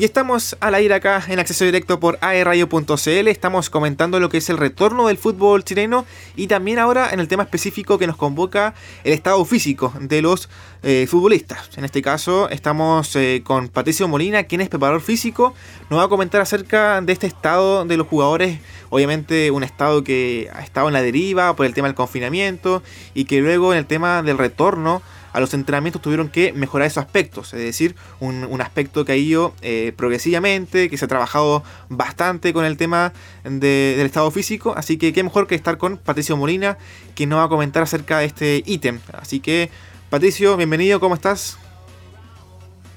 Y estamos al aire acá en acceso directo por aeradio.cl. Estamos comentando lo que es el retorno del fútbol chileno y también ahora en el tema específico que nos convoca el estado físico de los eh, futbolistas. En este caso estamos eh, con Patricio Molina, quien es preparador físico. Nos va a comentar acerca de este estado de los jugadores. Obviamente un estado que ha estado en la deriva por el tema del confinamiento y que luego en el tema del retorno a los entrenamientos tuvieron que mejorar esos aspectos, es decir, un, aspecto que ha ido eh, progresivamente, que se ha trabajado bastante con el tema del estado físico, así que qué mejor que estar con Patricio Molina, que nos va a comentar acerca de este ítem. Así que, Patricio, bienvenido, ¿cómo estás?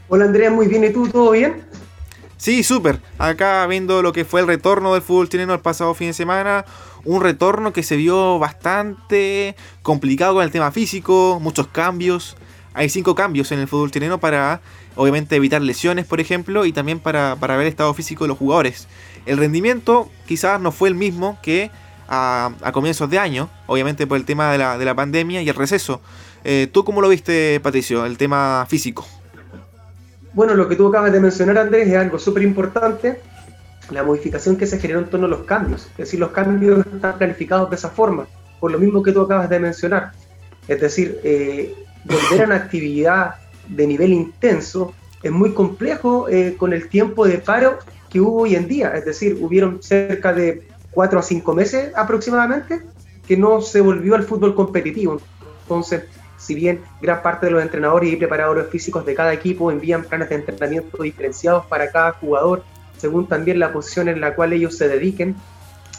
Hola Andrea, muy bien, ¿y tú? ¿Todo bien? Sí, súper. Acá viendo lo que fue el retorno del fútbol chileno el pasado fin de semana, un retorno que se vio bastante complicado con el tema físico, muchos cambios. Hay cinco cambios en el fútbol chileno para, obviamente, evitar lesiones, por ejemplo, y también para, ver el estado físico de los jugadores. El rendimiento quizás no fue el mismo que a, comienzos de año, obviamente por el tema de la, de la pandemia y el receso. Eh, ¿Tú cómo lo viste, Patricio, el tema físico? Bueno, lo que tú acabas de mencionar, Andrés, es algo súper importante la modificación que se generó en torno a los cambios. Es decir, los cambios están planificados de esa forma, por lo mismo que tú acabas de mencionar. Es decir, eh, volver a una actividad de nivel intenso es muy complejo eh, con el tiempo de paro que hubo hoy en día. Es decir, hubieron cerca de cuatro a cinco meses aproximadamente que no se volvió al fútbol competitivo. Entonces, si bien gran parte de los entrenadores y preparadores físicos de cada equipo envían planes de entrenamiento diferenciados para cada jugador, según también la posición en la cual ellos se dediquen.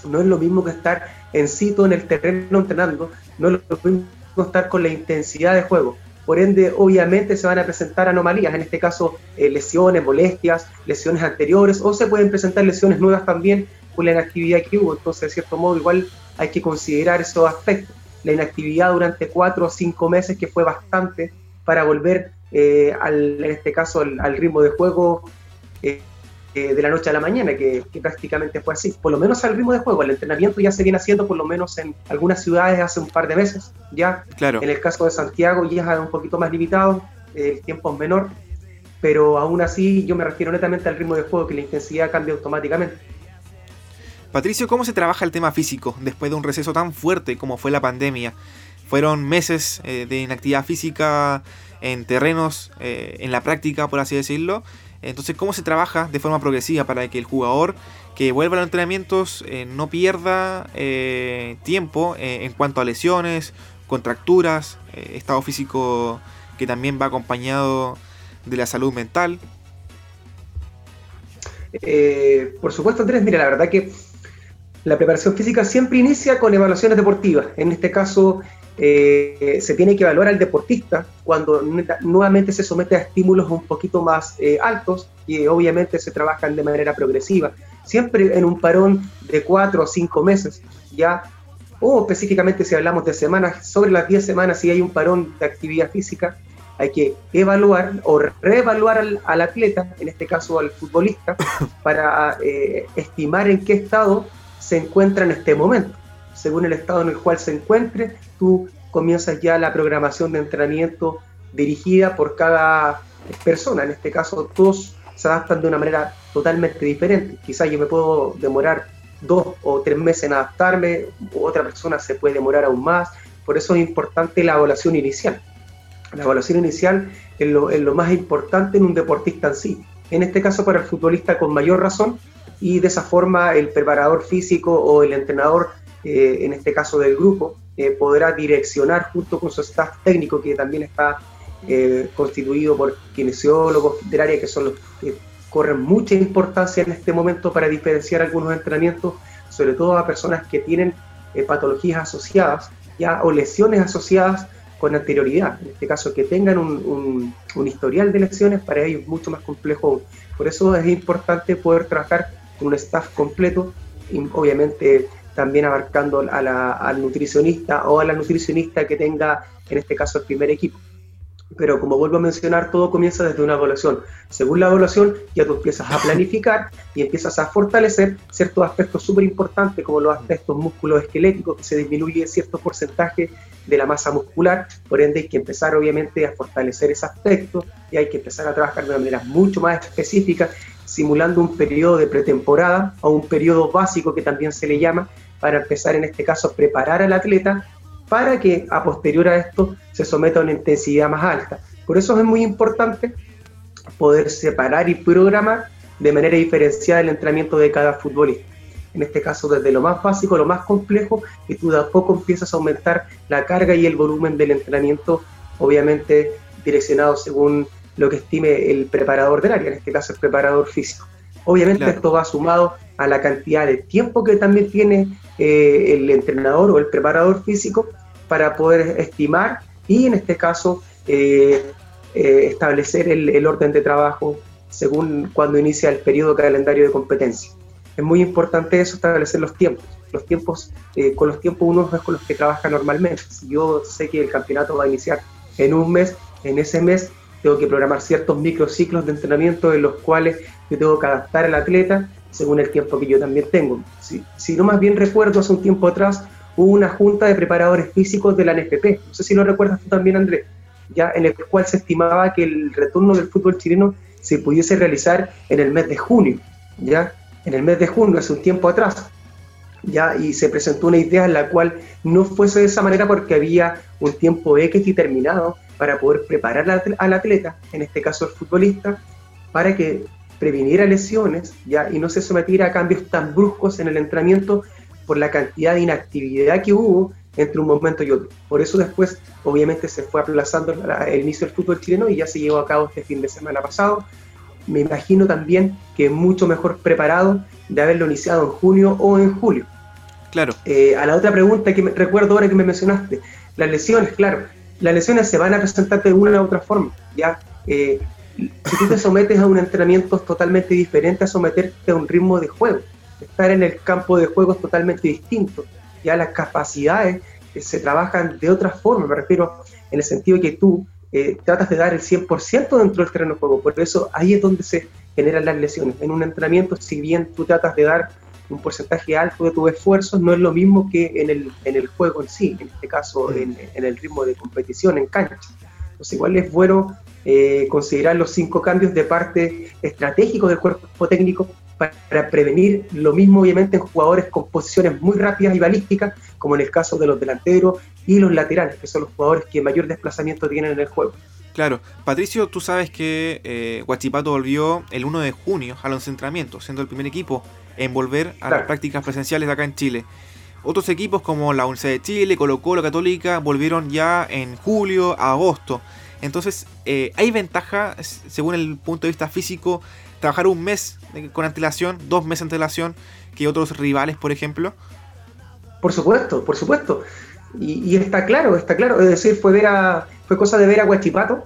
No es lo mismo que estar en sitio en el terreno entrenando, no es lo mismo estar con la intensidad de juego. Por ende, obviamente se van a presentar anomalías, en este caso eh, lesiones, molestias, lesiones anteriores, o se pueden presentar lesiones nuevas también por la inactividad que hubo. Entonces, de cierto modo, igual hay que considerar esos aspectos. La inactividad durante cuatro o cinco meses, que fue bastante para volver, eh, al, en este caso, al, ritmo de juego eh, eh, de la noche a la mañana, que, prácticamente fue así. Por lo menos al ritmo de juego, el entrenamiento ya se viene haciendo por lo menos en algunas ciudades hace un par de meses, ya. Claro. En el caso de Santiago ya es un poquito más limitado, el tiempo es menor, pero aún así yo me refiero netamente al ritmo de juego, que la intensidad cambia automáticamente. Patricio, ¿cómo se trabaja el tema físico después de un receso tan fuerte como fue la pandemia? Fueron meses eh, de inactividad física en terrenos, eh, en la práctica, por así decirlo, entonces, ¿cómo se trabaja de forma progresiva para que el jugador que vuelva a los entrenamientos eh, no pierda tiempo en cuanto a lesiones, contracturas, estado físico que también va acompañado de la salud mental? por supuesto, Andrés, mira, la verdad que la preparación física siempre inicia con evaluaciones deportivas. En este caso, eh, se tiene que evaluar al deportista cuando nuevamente se somete a estímulos un poquito más eh, altos y obviamente se trabajan de manera progresiva, siempre en un parón de cuatro o cinco meses, ya, o específicamente si hablamos de semanas, sobre las 10 semanas si hay un parón de actividad física, hay que evaluar o reevaluar al, atleta, en este caso al futbolista, para eh, estimar en qué estado se encuentra en este momento según el estado en el cual se encuentre, tú comienzas ya la programación de entrenamiento dirigida por cada persona. En este caso, todos se adaptan de una manera totalmente diferente. Quizás yo me puedo demorar dos o tres meses en adaptarme, otra persona se puede demorar aún más. Por eso es importante la evaluación inicial. La evaluación inicial es lo, es lo más importante en un deportista en sí. En este caso, para el futbolista con mayor razón, y de esa forma el preparador físico o el entrenador eh, en este caso del grupo, eh, podrá direccionar junto con su staff técnico, que también está eh, constituido por kinesiólogos del área, que son los que corren mucha importancia en este momento para diferenciar algunos entrenamientos, sobre todo a personas que tienen patologías asociadas ya o lesiones asociadas con anterioridad. En este caso, que tengan un, un historial de lesiones, para ellos es mucho más complejo. Por eso es importante poder trabajar con un staff completo, y obviamente también abarcando al nutricionista o a la nutricionista que tenga, en este caso, el primer equipo. Pero como vuelvo a mencionar, todo comienza desde una evaluación. Según la evaluación, ya tú empiezas a planificar y empiezas a fortalecer ciertos aspectos súper importantes, como los aspectos esqueléticos, que se disminuye cierto porcentaje de la masa muscular. Por ende, hay que empezar, obviamente, a fortalecer ese aspecto y hay que empezar a trabajar de una manera mucho más específica simulando un periodo de pretemporada o un periodo básico que también se le llama, para empezar en este caso a preparar al atleta para que a posterior a esto se someta a una intensidad más alta. Por eso es muy importante poder separar y programar de manera diferenciada el entrenamiento de cada futbolista. En este caso, desde lo más básico, lo más complejo, y tú de a poco empiezas a aumentar la carga y el volumen del entrenamiento, obviamente direccionado según lo que estime el preparador del área, en este caso el preparador físico. Obviamente esto va sumado a la cantidad de tiempo que también tiene eh, el entrenador o el preparador físico para poder estimar y en este caso eh, eh, establecer el, orden de trabajo según cuando inicia el periodo calendario de competencia. Es muy importante eso, establecer los tiempos. Los tiempos, con los tiempos uno es con los que trabaja normalmente. Si yo sé que el campeonato va a iniciar en un mes, en ese mes tengo que programar ciertos microciclos de entrenamiento en los cuales yo tengo que adaptar al atleta según el tiempo que yo también tengo. Si, si no más bien recuerdo, hace un tiempo atrás hubo una junta de preparadores físicos de la NFP, no sé si lo recuerdas tú también, Andrés, ya en el cual se estimaba que el retorno del fútbol chileno se pudiese realizar en el mes de junio, ya en el mes de junio, hace un tiempo atrás, ya y se presentó una idea en la cual no fuese de esa manera porque había un tiempo X determinado para poder preparar al atleta, en este caso el futbolista, para que previniera lesiones ya y no se sometiera a cambios tan bruscos en el entrenamiento por la cantidad de inactividad que hubo entre un momento y otro. Por eso después, obviamente, se fue aplazando el inicio del fútbol chileno y ya se llevó a cabo este fin de semana pasado. Me imagino también que mucho mejor preparado de haberlo iniciado en junio o en julio. Claro. Eh, a la otra pregunta que me, recuerdo ahora que me mencionaste, las lesiones, claro, las lesiones se van a presentar de una u otra forma. Ya, eh, si tú te sometes a un entrenamiento totalmente diferente a someterte a un ritmo de juego, estar en el campo de juego es totalmente distinto. Ya las capacidades eh, se trabajan de otra forma, me refiero en el sentido que tú eh, tratas de dar el 100% dentro del terreno de juego, por eso ahí es donde se generan las lesiones. En un entrenamiento, si bien tú tratas de dar un porcentaje alto de tus esfuerzos, no es lo mismo que en el, en el juego en sí, en este caso en, en el ritmo de competición en cancha. Entonces igual es bueno eh, considerar los cinco cambios de parte estratégico del cuerpo técnico para prevenir lo mismo obviamente en jugadores con posiciones muy rápidas y balísticas, como en el caso de los delanteros y los laterales, que son los jugadores que mayor desplazamiento tienen en el juego. Claro, Patricio, tú sabes que eh, Guachipato volvió el 1 de junio a los entrenamientos, siendo el primer equipo en volver a las prácticas presenciales acá en Chile. Otros equipos como la Universidad de Chile, Colo Colo, Católica, volvieron ya en julio, agosto. Entonces, eh, ¿hay ventaja, según el punto de vista físico, trabajar un mes con antelación, dos meses de antelación, que otros rivales, por ejemplo? Por supuesto, por supuesto. Y, está claro, está claro. Es decir, fue, ver a, fue cosa de ver a Guachipato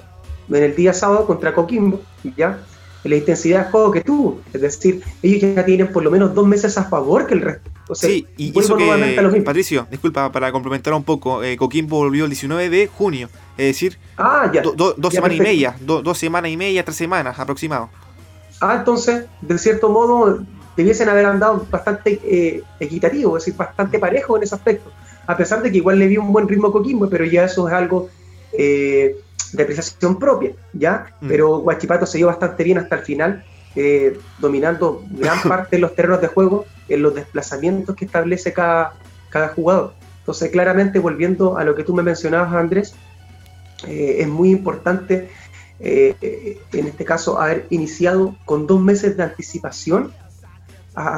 en el día sábado contra Coquimbo, ¿ya? La intensidad de juego que tuvo. Es decir, ellos ya tienen por lo menos dos meses a favor que el resto. sí, y eso que, Patricio, disculpa, para complementar un poco, eh, Coquimbo volvió el 19 de junio, es decir, ah, ya, dos semanas y media, dos semanas y media, tres semanas aproximado. Ah, entonces, de cierto modo, debiesen haber andado bastante eh, equitativo, es decir, bastante parejo en ese aspecto. A pesar de que igual le dio un buen ritmo a Coquimbo, pero ya eso es algo eh, de apreciación propia, ¿ya? Mm. Pero Guachipato se dio bastante bien hasta el final, eh, dominando gran parte de los terrenos de juego en los desplazamientos que establece cada, cada jugador. Entonces, claramente, volviendo a lo que tú me mencionabas, Andrés, eh, es muy importante, eh, en este caso, haber iniciado con dos meses de anticipación,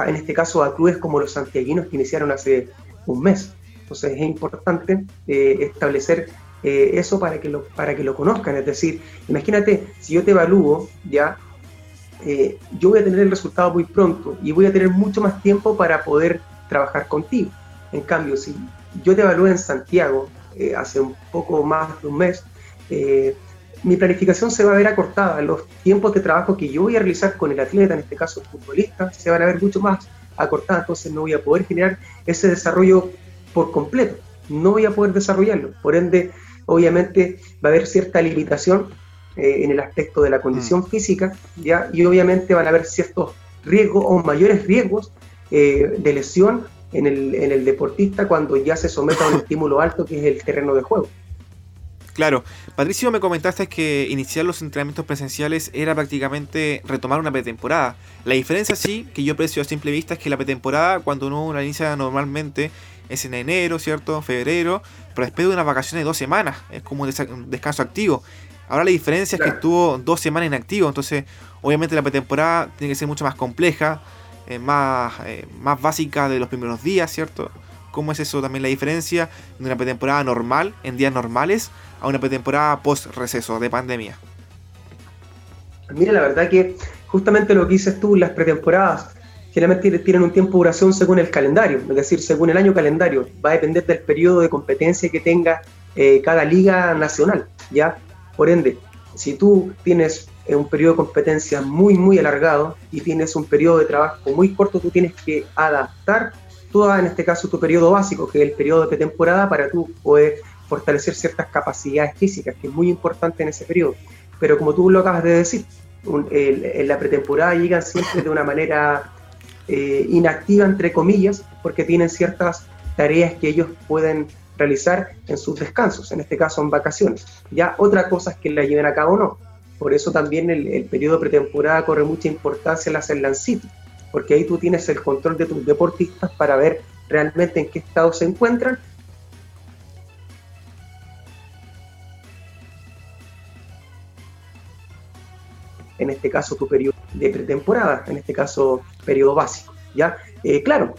en este caso a clubes como los santiaguinos que iniciaron hace un mes. Entonces, es importante establecer eh, eso para que, lo, para que lo conozcan. Es decir, imagínate, si yo te evalúo, ya, eh, yo voy a tener el resultado muy pronto y voy a tener mucho más tiempo para poder trabajar contigo. En cambio, si yo te evalúo en Santiago eh, hace un poco más de un mes, mi planificación se va a ver acortada. Los tiempos de trabajo que yo voy a realizar con el atleta, en este caso el futbolista, se van a ver mucho más acortadas. Entonces no voy a poder generar ese desarrollo por completo. No voy a poder desarrollarlo. Por ende, obviamente va a haber cierta limitación eh, en el aspecto de la condición mm. física, ¿ya? y obviamente van a haber ciertos riesgos o mayores riesgos eh, de lesión en el, en el deportista cuando ya se someta a un estímulo alto que es el terreno de juego. Claro, Patricio, me comentaste que iniciar los entrenamientos presenciales era prácticamente retomar una pretemporada. La diferencia sí, que yo aprecio a simple vista, es que la pretemporada, cuando uno la inicia normalmente, es en enero, ¿cierto? Febrero, pero después de unas vacaciones de dos semanas, es como un descanso activo. Ahora la diferencia es que estuvo dos semanas inactivo, entonces obviamente la pretemporada tiene que ser mucho más compleja, eh, más, eh, más básica de los primeros días, ¿cierto? ¿Cómo es eso también la diferencia de una pretemporada normal, en días normales, a una pretemporada post-receso de pandemia? Mira, la verdad que justamente lo que dices tú, las pretemporadas generalmente tienen un tiempo de duración según el calendario, es decir, según el año calendario. Va a depender del periodo de competencia que tenga eh, cada liga nacional, ¿ya? Por ende, si tú tienes un periodo de competencia muy, muy alargado y tienes un periodo de trabajo muy corto, tú tienes que adaptar todo, en este caso, tu periodo básico, que es el periodo de pretemporada, para tú poder fortalecer ciertas capacidades físicas, que es muy importante en ese periodo. Pero como tú lo acabas de decir, en la pretemporada llegan siempre de una manera eh, inactiva, entre comillas, porque tienen ciertas tareas que ellos pueden realizar en sus descansos, en este caso en vacaciones. Ya otra cosa es que la lleven a cabo o no. Por eso también el, periodo pretemporada corre mucha importancia en la Cellan City, porque ahí tú tienes el control de tus deportistas para ver realmente en qué estado se encuentran. En este caso, tu periodo de pretemporada, en este caso, periodo básico. ¿ya? Eh, claro,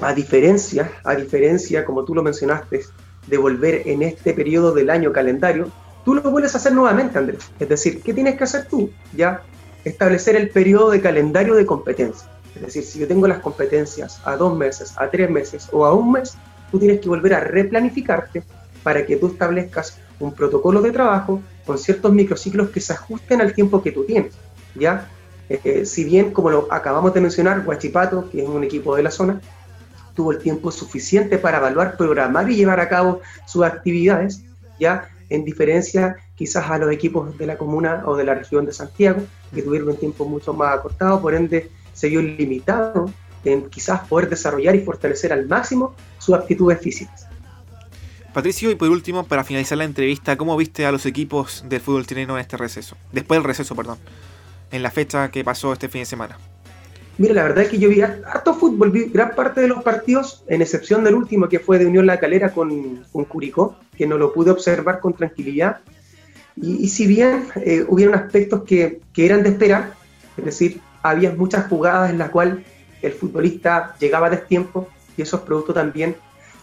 a diferencia, a diferencia, como tú lo mencionaste, de volver en este periodo del año calendario, tú lo vuelves a hacer nuevamente, Andrés. Es decir, ¿qué tienes que hacer tú? Ya establecer el periodo de calendario de competencia. Es decir, si yo tengo las competencias a dos meses, a tres meses o a un mes, tú tienes que volver a replanificarte para que tú establezcas un protocolo de trabajo con ciertos microciclos que se ajusten al tiempo que tú tienes. ¿ya? Eh, si bien, como lo acabamos de mencionar, Huachipato, que es un equipo de la zona, tuvo el tiempo suficiente para evaluar, programar y llevar a cabo sus actividades, ya en diferencia quizás a los equipos de la comuna o de la región de Santiago, que tuvieron un tiempo mucho más acortado, por ende se vio limitado en quizás poder desarrollar y fortalecer al máximo sus aptitudes físicas. Patricio, y por último, para finalizar la entrevista, ¿cómo viste a los equipos del fútbol chileno en este receso? Después del receso, perdón, en la fecha que pasó este fin de semana. Mira, la verdad es que yo vi harto fútbol, vi gran parte de los partidos, en excepción del último que fue de Unión La Calera con, con Curicó, que no lo pude observar con tranquilidad. Y, si bien eh, hubieron aspectos que, que eran de esperar, es decir, había muchas jugadas en las cuales el futbolista llegaba a destiempo y eso es producto también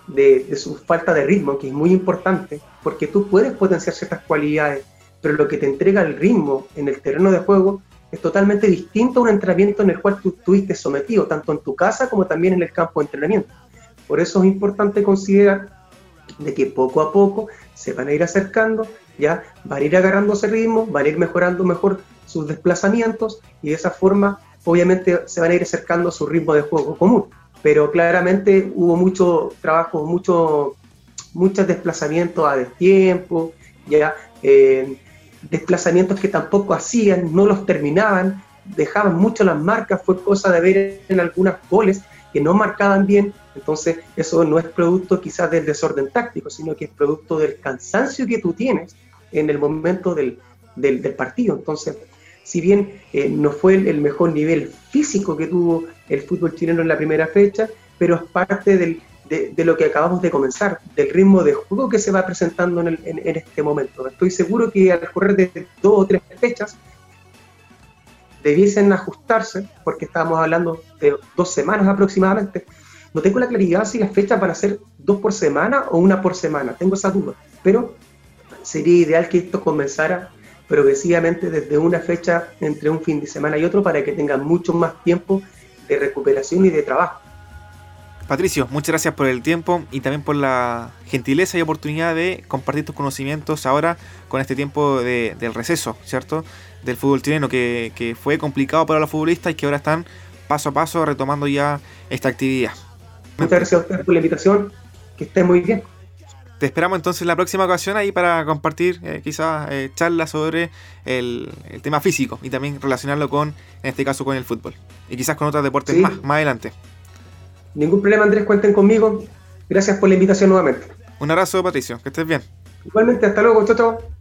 de, su falta de ritmo, que es muy importante, porque tú puedes potenciar ciertas cualidades, pero lo que te entrega el ritmo en el terreno de juego es totalmente distinto a un entrenamiento en el cual tú estuviste sometido, tanto en tu casa como también en el campo de entrenamiento. Por eso es importante considerar de que poco a poco se van a ir acercando, ya van a ir agarrando ese ritmo, van a ir mejorando mejor sus desplazamientos y de esa forma obviamente se van a ir acercando a su ritmo de juego común. Pero claramente hubo mucho trabajo, mucho, muchos desplazamientos a destiempo, ya eh, desplazamientos que tampoco hacían, no los terminaban, dejaban mucho las marcas, fue cosa de ver en algunas goles que no marcaban bien, entonces eso no es producto quizás del desorden táctico, sino que es producto del cansancio que tú tienes en el momento del, del, del partido. Entonces, si bien eh, no fue el, mejor nivel físico que tuvo el fútbol chileno en la primera fecha, pero es parte de, lo que acabamos de comenzar, del ritmo de juego que se va presentando en, este momento. Estoy seguro que al correr de dos o tres fechas debiesen ajustarse, porque estábamos hablando de dos semanas aproximadamente. No tengo la claridad si las fechas van a ser dos por semana o una por semana, tengo esa duda, pero sería ideal que esto comenzara progresivamente desde una fecha entre un fin de semana y otro para que tengan mucho más tiempo de recuperación y de trabajo. Patricio, muchas gracias por el tiempo y también por la gentileza y oportunidad de compartir tus conocimientos ahora con este tiempo del receso, ¿cierto? Del fútbol chileno que, que, fue complicado para los futbolistas y que ahora están paso a paso retomando ya esta actividad. Muchas gracias a ustedes por la invitación, que estén muy bien. Te esperamos entonces en la próxima ocasión ahí para compartir eh, quizás eh, charlas sobre el, tema físico y también relacionarlo con, en este caso, con el fútbol. Y quizás con otros deportes más, más adelante. Ningún problema, Andrés, cuenten conmigo. Gracias por la invitación nuevamente. Un abrazo, Patricio, que estés bien. Igualmente, hasta luego, chao, chao.